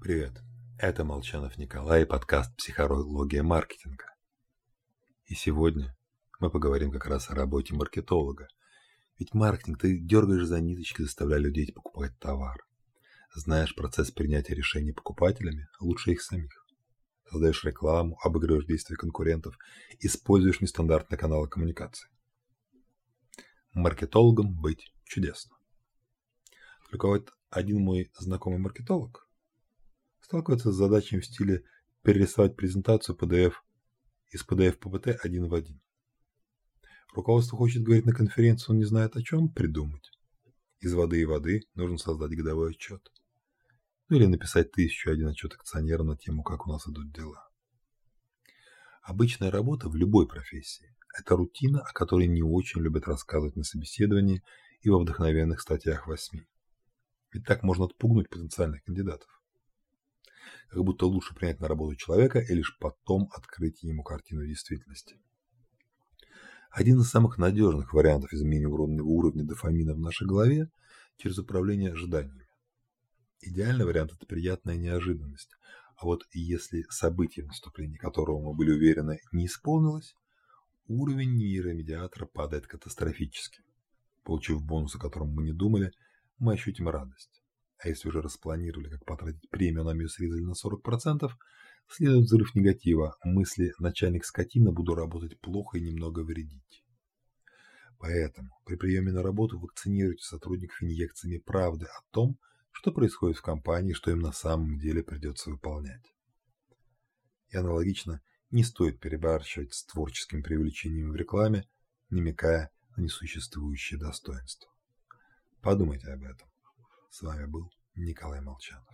Привет, это Молчанов Николай и подкаст «Психология маркетинга». И сегодня мы поговорим как раз о работе маркетолога. Ведь маркетинг ты дергаешь за ниточки, заставляя людей покупать товар. Знаешь процесс принятия решений покупателями лучше их самих. Создаешь рекламу, обыгрываешь действия конкурентов, используешь нестандартные каналы коммуникации. Маркетологом быть чудесно. Только вот один мой знакомый маркетолог сталкивается с задачами в стиле перерисовать презентацию PDF из PDF PPT один в один. Руководство хочет говорить на конференции, он не знает о чем придумать. Из воды и воды нужно создать годовой отчет. Ну или написать тысячу один отчет акционерам на тему, как у нас идут дела. Обычная работа в любой профессии – это рутина, о которой не очень любят рассказывать на собеседовании и во вдохновенных статьях в СМИ. Ведь так можно отпугнуть потенциальных кандидатов. Как будто лучше принять на работу человека и лишь потом открыть ему картину действительности. Один из самых надежных вариантов изменения уровня дофамина в нашей голове через управление ожиданиями. Идеальный вариант – это приятная неожиданность. А вот если событие, в наступлении которого мы были уверены, не исполнилось, уровень нейромедиатора падает катастрофически. Получив бонус, о котором мы не думали, мы ощутим радость. А если уже распланировали, как потратить премию, нам ее срезали на 40%, следует взрыв негатива, мысли «начальник скотина, буду работать плохо и немного вредить». Поэтому при приеме на работу вакцинируйте сотрудников инъекциями правды о том, что происходит в компании, что им на самом деле придется выполнять. И аналогично не стоит перебарщивать с творческими привлечениями в рекламе, намекая на несуществующие достоинства. Подумайте об этом. С вами был Николай Молчанов.